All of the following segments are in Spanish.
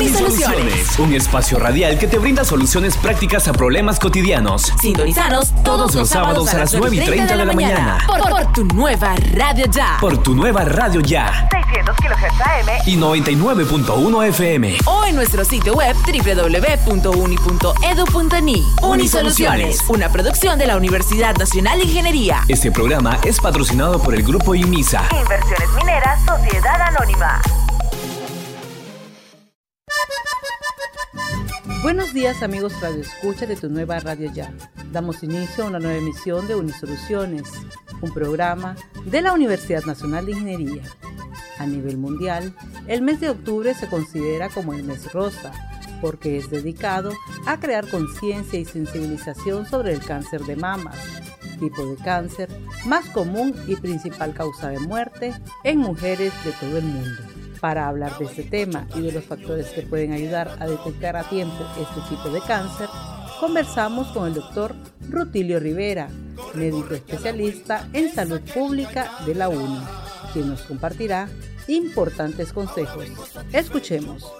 Unisoluciones, un espacio radial que te brinda soluciones prácticas a problemas cotidianos. Sintonizanos todos los sábados a las 9 y 30 de la mañana. Por, tu nueva radio ya. Por tu nueva radio ya. 600 kHz AM y 99.1 FM. O en nuestro sitio web www.uni.edu.ni. Unisoluciones, una producción de la Universidad Nacional de Ingeniería. Este programa es patrocinado por el Grupo IMISA. Inversiones Mineras, Sociedad Anónima. Buenos días amigos Radio Escucha de tu nueva radio ya. Damos inicio a una nueva emisión de Unisoluciones, un programa de la Universidad Nacional de Ingeniería. A nivel mundial, el mes de octubre se considera como el mes rosa, porque es dedicado a crear conciencia y sensibilización sobre el cáncer de mama, tipo de cáncer más común y principal causa de muerte en mujeres de todo el mundo. Para hablar de este tema y de los factores que pueden ayudar a detectar a tiempo este tipo de cáncer, conversamos con el doctor Rutilio Rivera, médico especialista en salud pública de la UNI, quien nos compartirá importantes consejos. Escuchemos.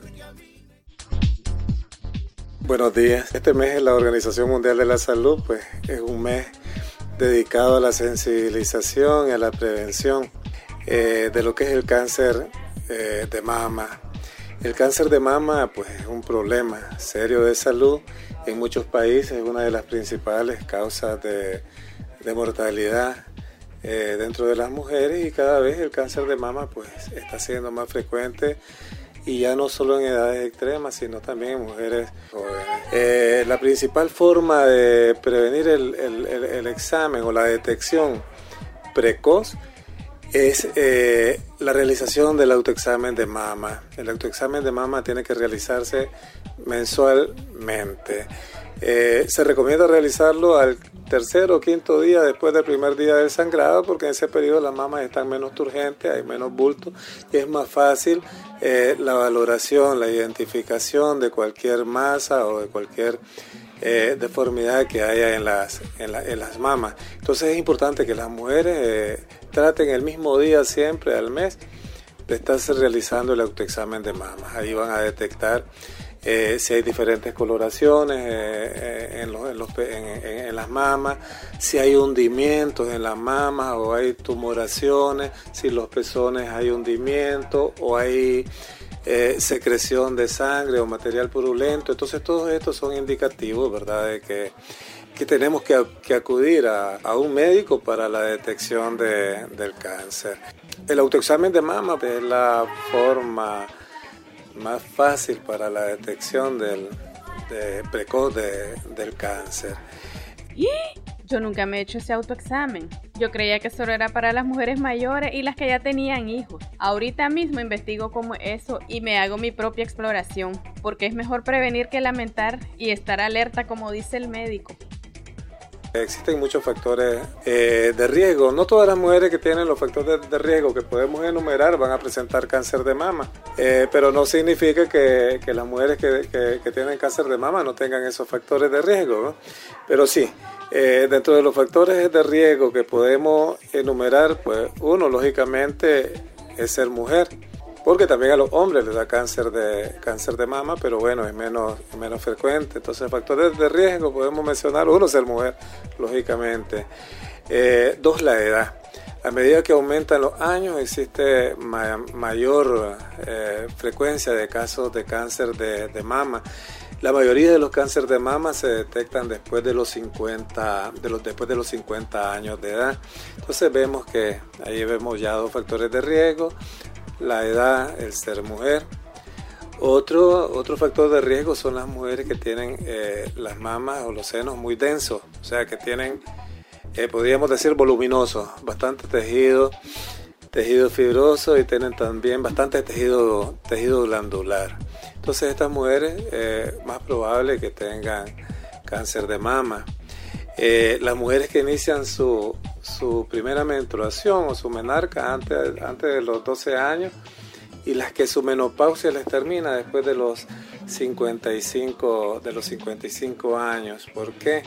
Buenos días. Este mes en la Organización Mundial de la Salud pues, es un mes dedicado a la sensibilización y a la prevención eh, de lo que es el cáncer eh, de mama. El cáncer de mama pues, es un problema serio de salud. En muchos países es una de las principales causas de, mortalidad eh, dentro de las mujeres y cada vez el cáncer de mama pues, está siendo más frecuente y ya no solo en edades extremas, sino también en mujeres jóvenes. Eh, la principal forma de prevenir el, el examen o la detección precoz es eh, la realización del autoexamen de mama. El autoexamen de mama tiene que realizarse mensualmente. Eh, se recomienda realizarlo al tercer o quinto día después del primer día del sangrado porque en ese periodo las mamas están menos turgentes, hay menos bulto y es más fácil eh, la valoración, la identificación de cualquier masa o de cualquier deformidad que haya en las, en, en, las mamas. Entonces es importante que las mujeres traten el mismo día siempre al mes de estarse realizando el autoexamen de mamas. Ahí van a detectar eh, si hay diferentes coloraciones eh, eh, en, las mamas, si hay hundimientos en las mamas o hay tumoraciones, si los pezones hay hundimiento o hay secreción de sangre o material purulento. Entonces todos estos son indicativos, ¿verdad?, de que que tenemos que, acudir a, un médico para la detección del cáncer. El autoexamen de mama es la forma más fácil para la detección del precoz del cáncer. Yo nunca me he hecho ese autoexamen. Yo creía que solo era para las mujeres mayores y las que ya tenían hijos. Ahorita mismo investigo cómo eso y me hago mi propia exploración, porque es mejor prevenir que lamentar y estar alerta como dice el médico. Existen muchos factores eh, de riesgo. No todas las mujeres que tienen los factores de, riesgo que podemos enumerar van a presentar cáncer de mama, eh, pero no significa que, las mujeres que, tienen cáncer de mama no tengan esos factores de riesgo. Pero sí, eh, dentro de los factores de riesgo que podemos enumerar, pues uno lógicamente es ser mujer porque también a los hombres les da cáncer de, cáncer de mama, pero bueno, es menos, menos frecuente. Entonces, factores de riesgo podemos mencionar, uno, ser mujer, lógicamente. Eh, dos, la edad. A medida que aumentan los años, existe mayor eh, frecuencia de casos de cáncer de, de, mama. La mayoría de los cánceres de mama se detectan después de los 50, de los, después de los 50 años de edad. Entonces vemos que ahí vemos ya dos factores de riesgo la edad, el ser mujer. Otro, factor de riesgo son las mujeres que tienen eh, las mamas o los senos muy densos, o sea, que tienen, eh, podríamos decir, voluminosos, bastante tejido, tejido fibroso y tienen también bastante tejido, tejido glandular. Entonces estas mujeres eh, más probable que tengan cáncer de mama. las mujeres que inician su, su primera menstruación o su menarca antes, antes de los 12 años y las que su menopausia les termina después de los 55, de los 55 años. ¿Por qué?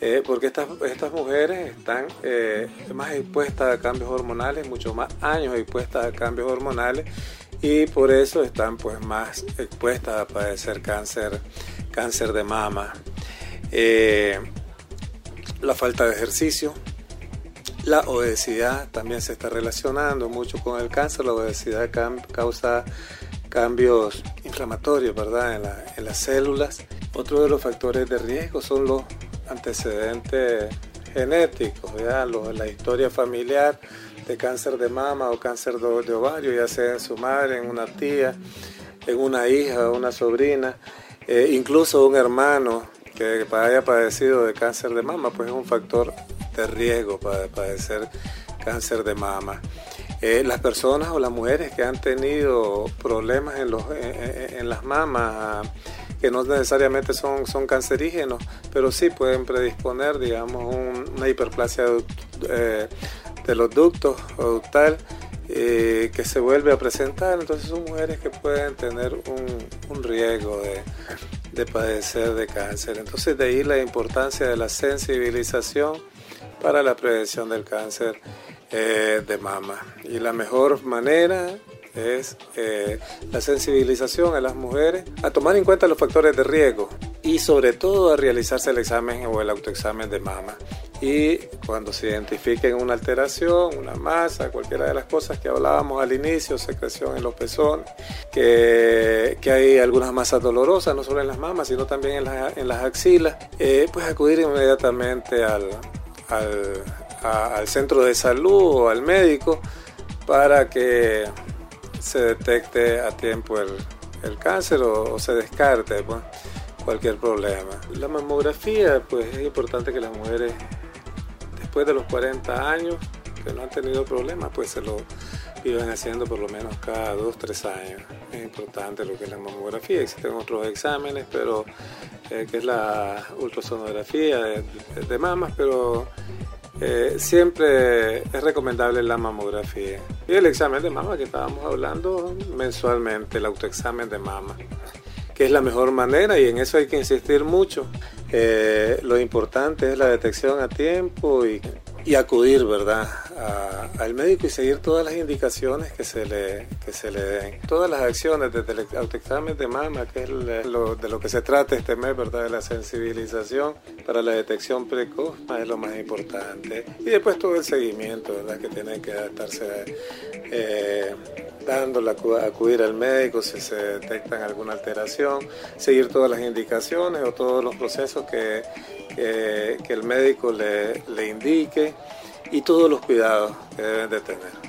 Eh, porque estas, estas mujeres están eh, más expuestas a cambios hormonales, mucho más años expuestas a cambios hormonales y por eso están pues más expuestas a padecer cáncer, cáncer de mama. Eh, la falta de ejercicio, la obesidad también se está relacionando mucho con el cáncer. La obesidad causa cambios inflamatorios ¿verdad? En, las células. Otro de los factores de riesgo son los antecedentes genéticos, la historia familiar de cáncer de mama o cáncer de, ovario, ya sea en su madre, en una tía, en una hija, una sobrina, eh, incluso un hermano que haya padecido de cáncer de mama, pues es un factor de riesgo para padecer cáncer de mama. Eh, las personas o las mujeres que han tenido problemas en, los, en, las mamas, que no necesariamente son, son cancerígenos, pero sí pueden predisponer, digamos, una hiperplasia eh, de los ductos o ductal eh, que se vuelve a presentar. Entonces son mujeres que pueden tener un, un riesgo de, de padecer de cáncer. Entonces de ahí la importancia de la sensibilización para la prevención del cáncer eh, de mama. Y la mejor manera es eh, la sensibilización a las mujeres a tomar en cuenta los factores de riesgo y sobre todo a realizarse el examen o el autoexamen de mama y cuando se identifiquen una alteración, una masa, cualquiera de las cosas que hablábamos al inicio, secreción en los pezones, que, que hay algunas masas dolorosas, no solo en las mamas, sino también en, en las axilas, eh, pues acudir inmediatamente al, al, al centro de salud o al médico para que se detecte a tiempo el, cáncer o, o, se descarte pues, cualquier problema. La mamografía, pues es importante que las mujeres después de los 40 años que no han tenido problemas, pues se lo iban haciendo por lo menos cada 2, 3 años. Es importante lo que es la mamografía. Existen otros exámenes, pero eh, que es la ultrasonografía de, mamas, pero eh, siempre es recomendable la mamografía. Y el examen de mama que estábamos hablando mensualmente, el autoexamen de mama, que es la mejor manera y en eso hay que insistir mucho. Eh, lo importante es la detección a tiempo y, acudir, ¿verdad?, al médico y seguir todas las indicaciones que se le, que se le den. Todas las acciones desde el autoexamen de mama, que es lo, de lo que se trata este mes, ¿verdad?, de la sensibilización para la detección precoz, es lo más importante. Y después todo el seguimiento, ¿verdad?, que tiene que estarse... Eh, dándole acudir al médico si se detectan alguna alteración, seguir todas las indicaciones o todos los procesos que, que, el médico le, le indique y todos los cuidados que deben de tener.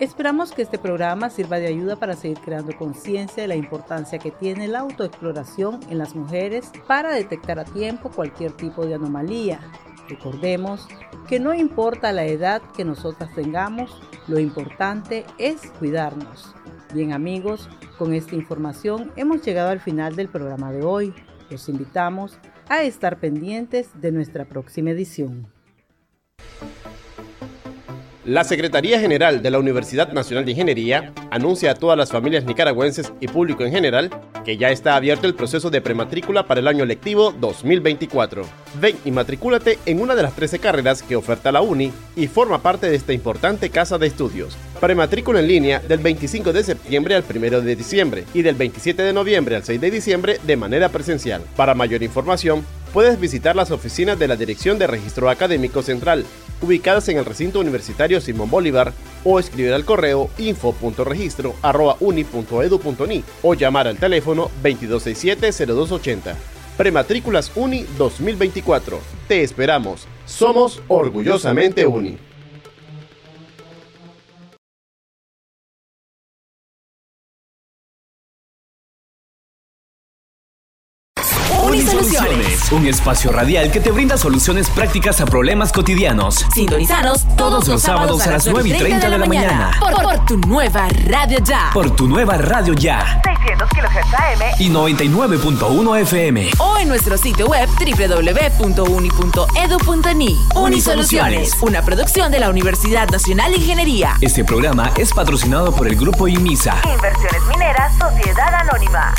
Esperamos que este programa sirva de ayuda para seguir creando conciencia de la importancia que tiene la autoexploración en las mujeres para detectar a tiempo cualquier tipo de anomalía. Recordemos que no importa la edad que nosotras tengamos, lo importante es cuidarnos. Bien amigos, con esta información hemos llegado al final del programa de hoy. Los invitamos a estar pendientes de nuestra próxima edición. La Secretaría General de la Universidad Nacional de Ingeniería anuncia a todas las familias nicaragüenses y público en general que ya está abierto el proceso de prematrícula para el año lectivo 2024. Ven y matricúlate en una de las 13 carreras que oferta la UNI y forma parte de esta importante casa de estudios. Prematrícula en línea del 25 de septiembre al 1 de diciembre y del 27 de noviembre al 6 de diciembre de manera presencial. Para mayor información, puedes visitar las oficinas de la Dirección de Registro Académico Central, ubicadas en el recinto universitario Simón Bolívar, o escribir al correo info.registro.uni.edu.ni o llamar al teléfono 2267-0280. Prematrículas Uni 2024. Te esperamos. Somos orgullosamente Uni. Unisoluciones. Un espacio radial que te brinda soluciones prácticas a problemas cotidianos. Sintonizanos todos, los sábados a las 9 y 30 de la mañana. Por, tu nueva radio ya. Por tu nueva radio ya. 600 kHz AM y 99.1 FM. O en nuestro sitio web www.uni.edu.ni. Unisoluciones. Una producción de la Universidad Nacional de Ingeniería. Este programa es patrocinado por el Grupo IMISA. Inversiones Mineras Sociedad Anónima.